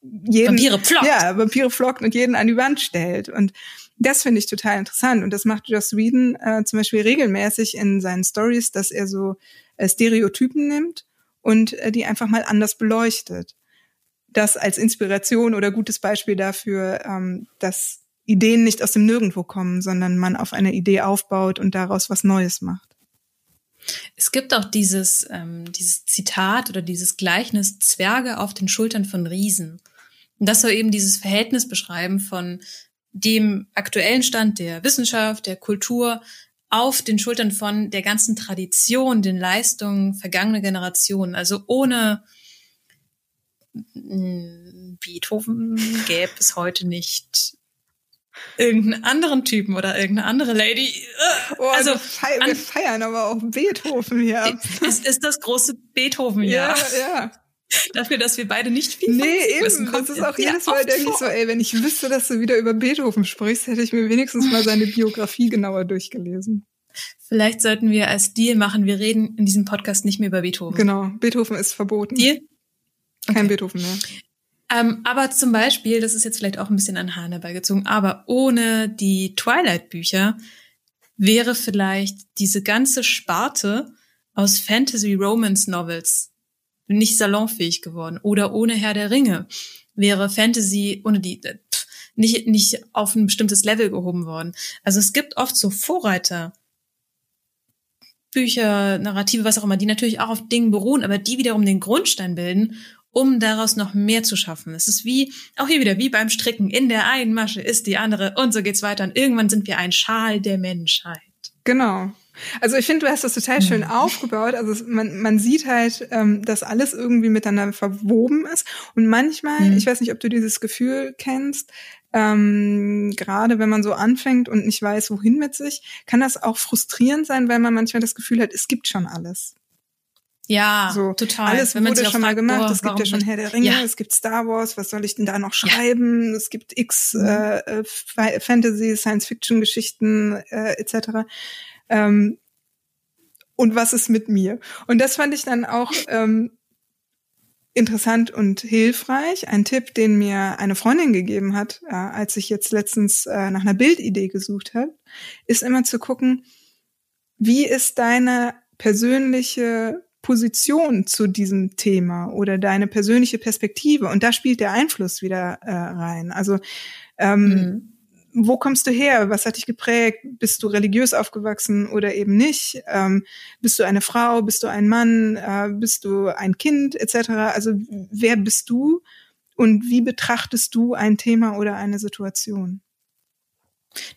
jeden Vampire flockt. Ja, Vampire flockt und jeden an die Wand stellt. Und das finde ich total interessant. Und das macht Joss Whedon äh, zum Beispiel regelmäßig in seinen Stories, dass er so äh, Stereotypen nimmt und äh, die einfach mal anders beleuchtet. das als Inspiration oder gutes Beispiel dafür, ähm, dass Ideen nicht aus dem Nirgendwo kommen, sondern man auf einer Idee aufbaut und daraus was Neues macht. Es gibt auch dieses, ähm, dieses Zitat oder dieses Gleichnis Zwerge auf den Schultern von Riesen. Und das soll eben dieses Verhältnis beschreiben von dem aktuellen Stand der Wissenschaft, der Kultur auf den Schultern von der ganzen Tradition, den Leistungen vergangener Generationen. Also ohne hm, Beethoven gäbe es heute nicht irgendeinen anderen Typen oder irgendeine andere Lady. Oh, also wir, wir feiern aber auch Beethoven hier. Es ist das große Beethoven-Jahr. Ja, ja. Dafür, dass wir beide nicht viel Nee, eben. Wissen, das ist auch jedes Mal, denke ich so, ey, wenn ich wüsste, dass du wieder über Beethoven sprichst, hätte ich mir wenigstens mal seine Biografie genauer durchgelesen. Vielleicht sollten wir als Deal machen, wir reden in diesem Podcast nicht mehr über Beethoven. Genau, Beethoven ist verboten. Deal? Kein okay. Beethoven mehr. Ähm, aber zum Beispiel, das ist jetzt vielleicht auch ein bisschen an Hahn herbeigezogen, aber ohne die Twilight-Bücher wäre vielleicht diese ganze Sparte aus Fantasy-Romance-Novels nicht salonfähig geworden. Oder ohne Herr der Ringe wäre Fantasy ohne die äh, pff, nicht, nicht auf ein bestimmtes Level gehoben worden. Also es gibt oft so Vorreiter, Bücher, Narrative, was auch immer, die natürlich auch auf Dingen beruhen, aber die wiederum den Grundstein bilden, um daraus noch mehr zu schaffen. Es ist wie, auch hier wieder, wie beim Stricken. In der einen Masche ist die andere und so geht's weiter. Und irgendwann sind wir ein Schal der Menschheit. Genau. Also ich finde, du hast das total schön mhm. aufgebaut. Also man, man sieht halt, ähm, dass alles irgendwie miteinander verwoben ist. Und manchmal, mhm. ich weiß nicht, ob du dieses Gefühl kennst, ähm, gerade wenn man so anfängt und nicht weiß, wohin mit sich, kann das auch frustrierend sein, weil man manchmal das Gefühl hat, es gibt schon alles. Ja, so, total. Alles Wenn wurde schon mal gemacht. es gibt ja schon Herr der Ringe, ja. es gibt Star Wars, was soll ich denn da noch schreiben? Ja. Es gibt x mhm. äh, äh Fantasy, Science-Fiction-Geschichten äh, etc. Ähm, und was ist mit mir? Und das fand ich dann auch ähm, interessant und hilfreich. Ein Tipp, den mir eine Freundin gegeben hat, äh, als ich jetzt letztens äh, nach einer Bildidee gesucht habe, ist immer zu gucken, wie ist deine persönliche Position zu diesem Thema oder deine persönliche Perspektive. Und da spielt der Einfluss wieder äh, rein. Also ähm, mhm wo kommst du her? Was hat dich geprägt? Bist du religiös aufgewachsen oder eben nicht? Ähm, bist du eine Frau? Bist du ein Mann? Äh, bist du ein Kind etc.? Also wer bist du und wie betrachtest du ein Thema oder eine Situation?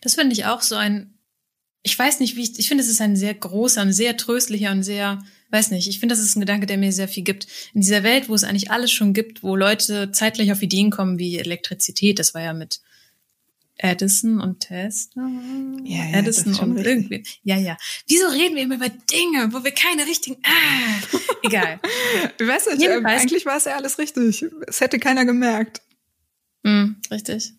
Das finde ich auch so ein, ich weiß nicht, wie ich, ich finde, es ist ein sehr großer, ein sehr tröstlicher und sehr, weiß nicht, ich finde, das ist ein Gedanke, der mir sehr viel gibt. In dieser Welt, wo es eigentlich alles schon gibt, wo Leute zeitgleich auf Ideen kommen wie Elektrizität, das war ja mit Edison und Tesla. Ja, ja, Edison und richtig. irgendwie. Ja, ja. Wieso reden wir immer über Dinge, wo wir keine richtigen. Ah, egal. ich weiß nicht, äh, eigentlich war es ja alles richtig. Es hätte keiner gemerkt. Mm, richtig.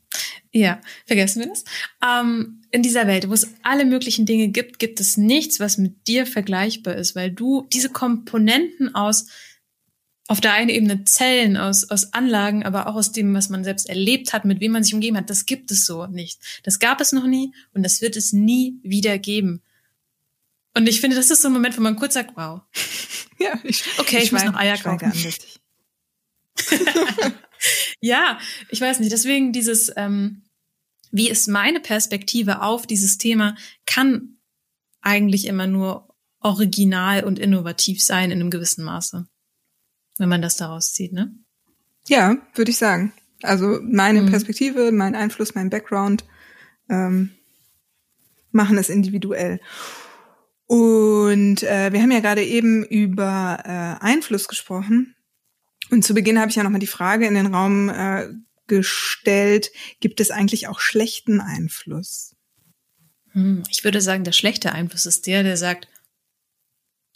Ja, vergessen wir das. Ähm, in dieser Welt, wo es alle möglichen Dinge gibt, gibt es nichts, was mit dir vergleichbar ist, weil du diese Komponenten aus auf der einen Ebene Zellen aus, aus Anlagen, aber auch aus dem, was man selbst erlebt hat, mit wem man sich umgeben hat, das gibt es so nicht. Das gab es noch nie und das wird es nie wieder geben. Und ich finde, das ist so ein Moment, wo man kurz sagt, wow. Ja, ich, okay, ich, ich muss noch Eier kaufen. ja, ich weiß nicht. Deswegen dieses, ähm, wie ist meine Perspektive auf dieses Thema, kann eigentlich immer nur original und innovativ sein in einem gewissen Maße wenn man das daraus zieht, ne? Ja, würde ich sagen. Also meine mhm. Perspektive, mein Einfluss, mein Background ähm, machen es individuell. Und äh, wir haben ja gerade eben über äh, Einfluss gesprochen. Und zu Beginn habe ich ja nochmal die Frage in den Raum äh, gestellt, gibt es eigentlich auch schlechten Einfluss? Hm, ich würde sagen, der schlechte Einfluss ist der, der sagt,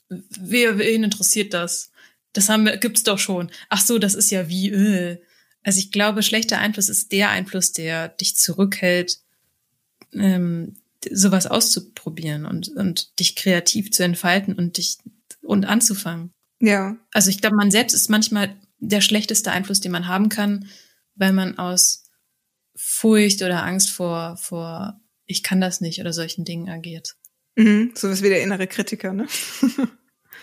wer, wen interessiert das? das haben wir, gibt's doch schon. Ach so, das ist ja wie, äh. Also ich glaube, schlechter Einfluss ist der Einfluss, der dich zurückhält, ähm, sowas auszuprobieren und, und dich kreativ zu entfalten und dich und anzufangen. Ja. Also ich glaube, man selbst ist manchmal der schlechteste Einfluss, den man haben kann, weil man aus Furcht oder Angst vor, vor ich kann das nicht oder solchen Dingen agiert. Mhm, so was wie der innere Kritiker, ne?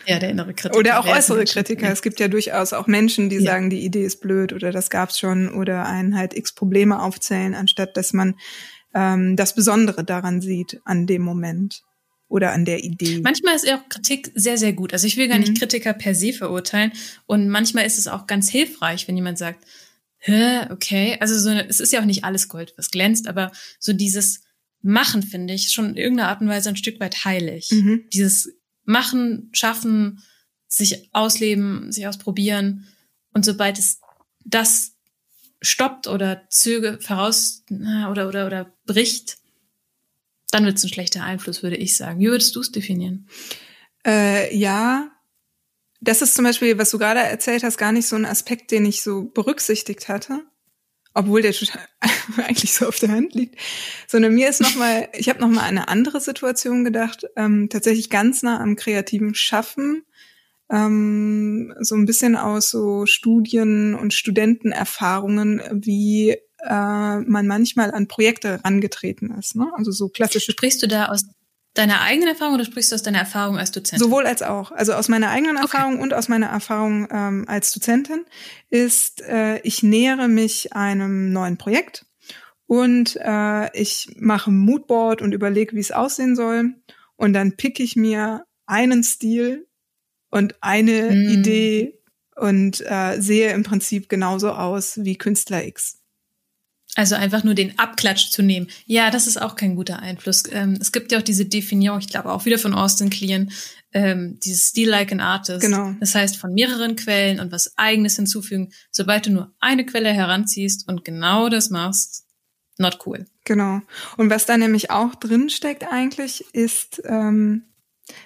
Ja, der innere Kritiker. Oder auch äußere Kritiker. Es gibt ja durchaus auch Menschen, die Ja. sagen, die Idee ist blöd oder das gab's schon oder einen halt x Probleme aufzählen, anstatt dass man ähm, das Besondere daran sieht an dem Moment oder an der Idee. Manchmal ist auch Kritik sehr, sehr gut. Also ich will gar Mhm. nicht Kritiker per se verurteilen. Und manchmal ist es auch ganz hilfreich, wenn jemand sagt, Hä, okay. Also so, eine- es ist ja auch nicht alles Gold, was glänzt, aber so dieses Machen, finde ich, schon in irgendeiner Art und Weise ein Stück weit heilig. Mhm. Dieses Machen, Schaffen, sich ausleben, sich ausprobieren. Und sobald es das stoppt oder zöge voraus oder oder oder bricht, dann wird es ein schlechter Einfluss, würde ich sagen. Wie würdest du es definieren? Äh, ja, das ist zum Beispiel, was du gerade erzählt hast, gar nicht so ein Aspekt, den ich so berücksichtigt hatte, obwohl der eigentlich so auf der Hand liegt. Sondern mir ist noch mal, ich habe noch mal an eine andere Situation gedacht, ähm, tatsächlich ganz nah am kreativen Schaffen, ähm, so ein bisschen aus so Studien und Studentenerfahrungen, wie äh, man manchmal an Projekte rangetreten ist. Ne? Also so klassische Sprichst du da aus deiner eigenen Erfahrung oder sprichst du aus deiner Erfahrung als Dozent? Sowohl als auch. Also aus meiner eigenen Okay. Erfahrung und aus meiner Erfahrung ähm, als Dozentin ist, äh, ich nähere mich einem neuen Projekt und äh, ich mache ein Moodboard und überlege, wie es aussehen soll. Und dann pick ich mir einen Stil und eine Mm. Idee und äh, sehe im Prinzip genauso aus wie Künstler X. Also einfach nur den Abklatsch zu nehmen. Ja, das ist auch kein guter Einfluss. Ähm, es gibt ja auch diese Definition, ich glaube auch wieder von Austin Kleon, ähm, dieses Steal like an Artist. Genau. Das heißt, von mehreren Quellen und was eigenes hinzufügen. Sobald du nur eine Quelle heranziehst und genau das machst, not cool. Genau. Und was da nämlich auch drin steckt eigentlich, ist ähm,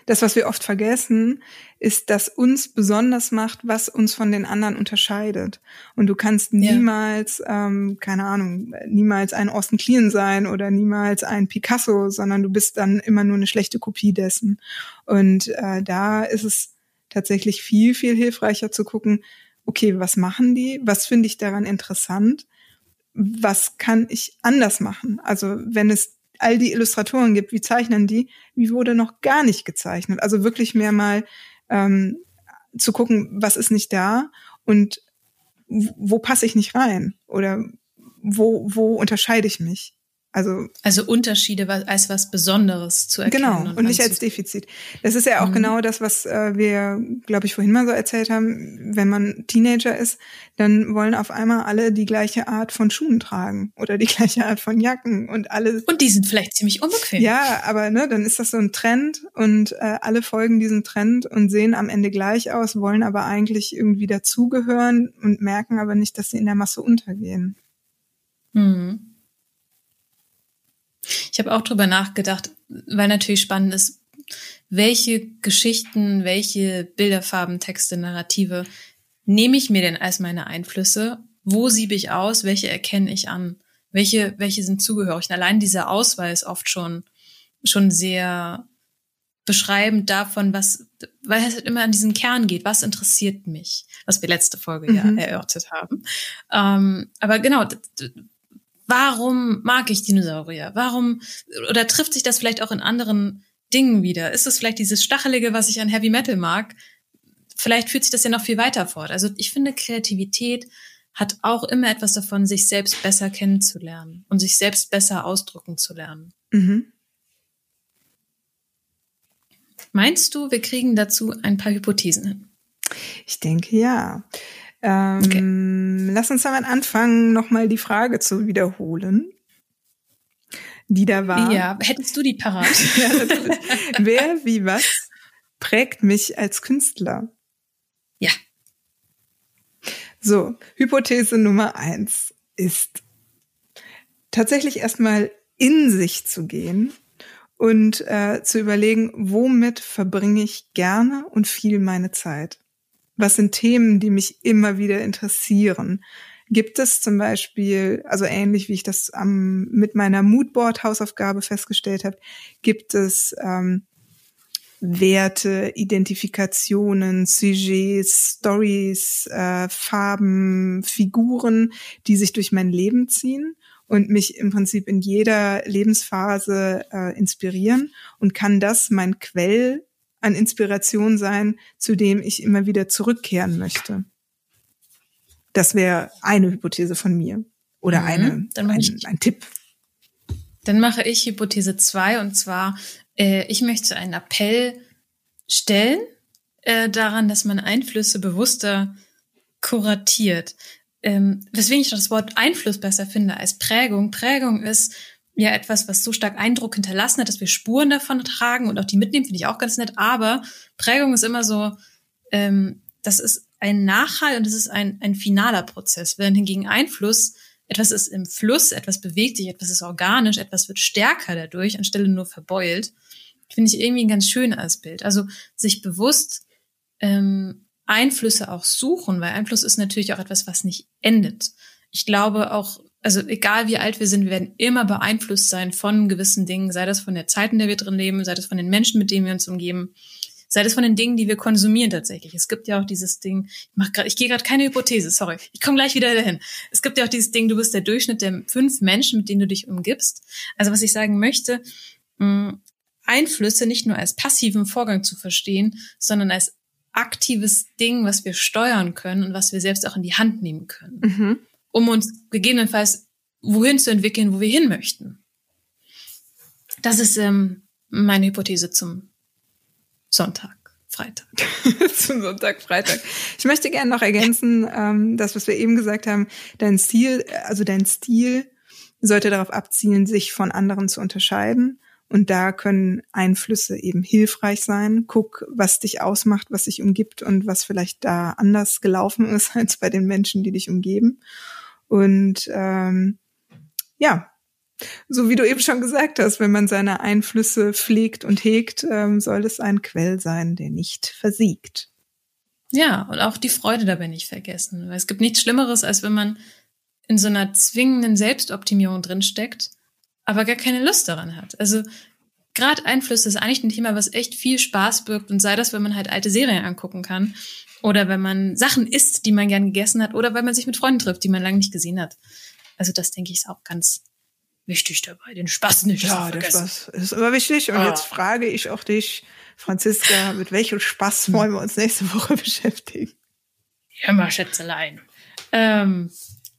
das, was wir oft vergessen, ist, dass uns besonders macht, was uns von den anderen unterscheidet. Und du kannst Ja. niemals, ähm, keine Ahnung, niemals ein Austin Kleon sein oder niemals ein Picasso, sondern du bist dann immer nur eine schlechte Kopie dessen. Und äh, da ist es tatsächlich viel, viel hilfreicher zu gucken, okay, was machen die? Was finde ich daran interessant? was kann ich anders machen? Also wenn es all die Illustratoren gibt, wie zeichnen die? Wie wurde noch gar nicht gezeichnet? Also wirklich mehr mal ähm, zu gucken, was ist nicht da und wo, passe ich nicht rein? Oder wo, wo unterscheide ich mich? Also Also Unterschiede als was Besonderes zu erkennen. Genau, und nicht als Defizit. Das ist ja auch Mhm. genau das, was äh, wir, glaube ich, vorhin mal so erzählt haben. Wenn man Teenager ist, dann wollen auf einmal alle die gleiche Art von Schuhen tragen oder die gleiche Art von Jacken und alle. Und die sind vielleicht ziemlich unbequem. Ja, aber ne, dann ist das so ein Trend und äh, alle folgen diesem Trend und sehen am Ende gleich aus, wollen aber eigentlich irgendwie dazugehören und merken aber nicht, dass sie in der Masse untergehen. Mhm. Ich habe auch drüber nachgedacht, weil natürlich spannend ist, welche Geschichten, welche Bilderfarben, Texte, Narrative nehme ich mir denn als meine Einflüsse? Wo siebe ich aus? Welche erkenne ich an? Welche, welche sind zugehörig? Und allein dieser Auswahl ist oft schon, schon sehr beschreibend davon, was, weil es halt immer an diesen Kern geht. Was interessiert mich? Was wir letzte Folge Mhm. ja erörtert haben. Ähm, aber genau, warum mag ich Dinosaurier? Warum, oder trifft sich das vielleicht auch in anderen Dingen wieder? Ist es vielleicht dieses Stachelige, was ich an Heavy Metal mag? Vielleicht führt sich das ja noch viel weiter fort. Also ich finde, Kreativität hat auch immer etwas davon, sich selbst besser kennenzulernen und sich selbst besser ausdrücken zu lernen. Mhm. Meinst du, wir kriegen dazu ein paar Hypothesen hin? Ich denke ja. Ähm, Lass uns damit anfangen, nochmal die Frage zu wiederholen, die da war. Ja, hättest du die parat? Ja. Wer, wie, was prägt mich als Künstler? Ja. So, Hypothese Nummer eins ist tatsächlich erstmal in sich zu gehen und äh, zu überlegen, womit verbringe ich gerne und viel meine Zeit? Was sind Themen, die mich immer wieder interessieren? Gibt es zum Beispiel, also ähnlich wie ich das am, mit meiner Moodboard-Hausaufgabe festgestellt habe, gibt es ähm, Werte, Identifikationen, Sujets, Stories, äh, Farben, Figuren, die sich durch mein Leben ziehen und mich im Prinzip in jeder Lebensphase äh, inspirieren und kann das mein Quell an Inspiration sein, zu dem ich immer wieder zurückkehren möchte. Das wäre eine Hypothese von mir. Oder mhm, eine, ein, ein Tipp. Dann mache ich Hypothese zwei und zwar, äh, ich möchte einen Appell stellen äh, daran, dass man Einflüsse bewusster kuratiert. Ähm, weswegen ich das Wort Einfluss besser finde als Prägung. Prägung ist ja etwas, was so stark Eindruck hinterlassen hat, dass wir Spuren davon tragen und auch die mitnehmen, finde ich auch ganz nett. Aber Prägung ist immer so, ähm, das ist ein Nachhall und es ist ein, ein finaler Prozess. Während hingegen Einfluss etwas ist im Fluss, etwas bewegt sich, etwas ist organisch, etwas wird stärker dadurch, anstelle nur verbeult. Finde ich irgendwie ein ganz schönes Bild. Also sich bewusst ähm, Einflüsse auch suchen, weil Einfluss ist natürlich auch etwas, was nicht endet. Ich glaube auch, also egal wie alt wir sind, wir werden immer beeinflusst sein von gewissen Dingen, sei das von der Zeit, in der wir drin leben, sei das von den Menschen, mit denen wir uns umgeben, sei das von den Dingen, die wir konsumieren tatsächlich. Es gibt ja auch dieses Ding, ich, mach grad, ich gehe gerade keine Hypothese, sorry, ich komme gleich wieder dahin. Es gibt ja auch dieses Ding, du bist der Durchschnitt der fünf Menschen, mit denen du dich umgibst. Also was ich sagen möchte, mh, Einflüsse nicht nur als passiven Vorgang zu verstehen, sondern als aktives Ding, was wir steuern können und was wir selbst auch in die Hand nehmen können, mhm. Um uns gegebenenfalls wohin zu entwickeln, wo wir hin möchten. Das ist ähm, meine Hypothese zum Sonntag. Freitag. Zum Sonntag, Freitag. Ich möchte gerne noch ergänzen, ähm, das, was wir eben gesagt haben, dein Stil, also dein Stil sollte darauf abzielen, sich von anderen zu unterscheiden. Und da können Einflüsse eben hilfreich sein. Guck, was dich ausmacht, was dich umgibt und was vielleicht da anders gelaufen ist als bei den Menschen, die dich umgeben. Und ähm, ja, so wie du eben schon gesagt hast, wenn man seine Einflüsse pflegt und hegt, ähm, soll es ein Quell sein, der nicht versiegt. Ja, und auch die Freude dabei nicht vergessen. Weil es gibt nichts Schlimmeres, als wenn man in so einer zwingenden Selbstoptimierung drinsteckt, aber gar keine Lust daran hat. Also gerade Einflüsse ist eigentlich ein Thema, was echt viel Spaß birgt und sei das, wenn man halt alte Serien angucken kann oder wenn man Sachen isst, die man gern gegessen hat oder wenn man sich mit Freunden trifft, die man lange nicht gesehen hat. Also das denke ich ist auch ganz wichtig dabei, den Spaß nicht ja, zu vergessen. Ja, der Spaß ist immer wichtig. Und ah. jetzt frage ich auch dich, Franziska, mit welchem Spaß wollen wir uns nächste Woche beschäftigen? Ja, mal Schätzelein. Ähm,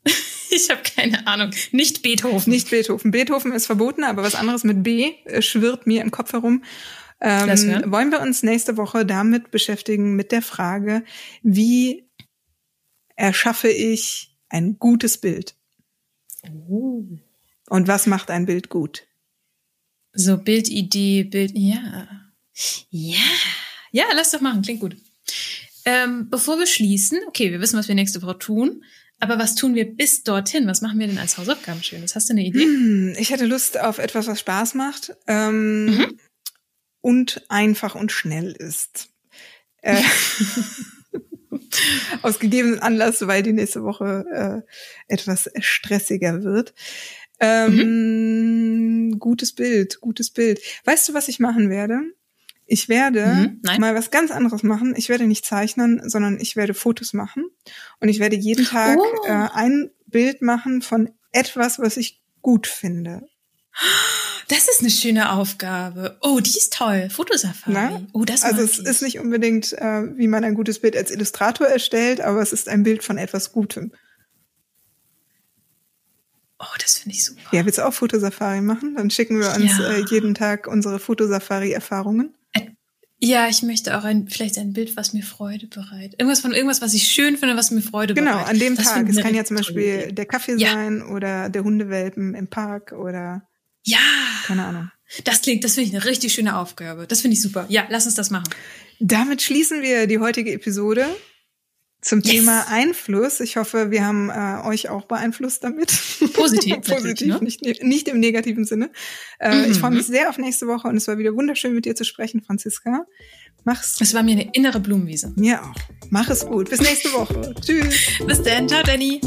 ich habe keine Ahnung. Nicht Beethoven. Nicht Beethoven. Beethoven ist verboten, aber was anderes mit B schwirrt mir im Kopf herum. Ähm, wollen wir uns nächste Woche damit beschäftigen, mit der Frage, wie erschaffe ich ein gutes Bild? Oh. Und was macht ein Bild gut? So Bildidee, Bild, ja. Ja. Ja, lass doch machen, klingt gut. Ähm, bevor wir schließen, okay, wir wissen, was wir nächste Woche tun. Aber was tun wir bis dorthin? Was machen wir denn als Hausaufgaben Schönes? Hast du eine Idee? Hm, ich hätte Lust auf etwas, was Spaß macht ähm, mhm. und einfach und schnell ist. Äh, aus gegebenen Anlass, weil die nächste Woche äh, etwas stressiger wird. Ähm, mhm. Gutes Bild, gutes Bild. Weißt du, was ich machen werde? Ich werde mhm, mal was ganz anderes machen. Ich werde nicht zeichnen, sondern ich werde Fotos machen. Und ich werde jeden Tag oh. äh, ein Bild machen von etwas, was ich gut finde. Das ist eine schöne Aufgabe. Oh, die ist toll. Fotosafari. Na? Oh, das Also es ich. ist nicht unbedingt, äh, wie man ein gutes Bild als Illustrator erstellt, aber es ist ein Bild von etwas Gutem. Oh, das finde ich super. Ja, willst du auch Fotosafari machen? Dann schicken wir uns ja. äh, jeden Tag unsere Fotosafari-Erfahrungen. Ja, ich möchte auch ein, vielleicht ein Bild, was mir Freude bereitet. Irgendwas von irgendwas, was ich schön finde, was mir Freude genau, bereitet. Genau, an dem das Tag. Es kann ja zum Beispiel der Kaffee ja. sein oder der Hundewelpen im Park oder. Ja. Keine Ahnung. Das klingt, das finde ich eine richtig schöne Aufgabe. Das finde ich super. Ja, lass uns das machen. Damit schließen wir die heutige Episode zum yes. Thema Einfluss. Ich hoffe, wir haben äh, euch auch beeinflusst damit. Positiv. Positiv, ne? nicht, ne, nicht im negativen Sinne. Äh, mm -hmm. Ich mhm, freue mich mhm. sehr auf nächste Woche und es war wieder wunderschön, mit dir zu sprechen, Franziska. Mach's. Es war mir eine innere Blumenwiese. Mir auch. Mach es gut. Bis nächste Woche. Tschüss. Bis dann. Ciao, Danny.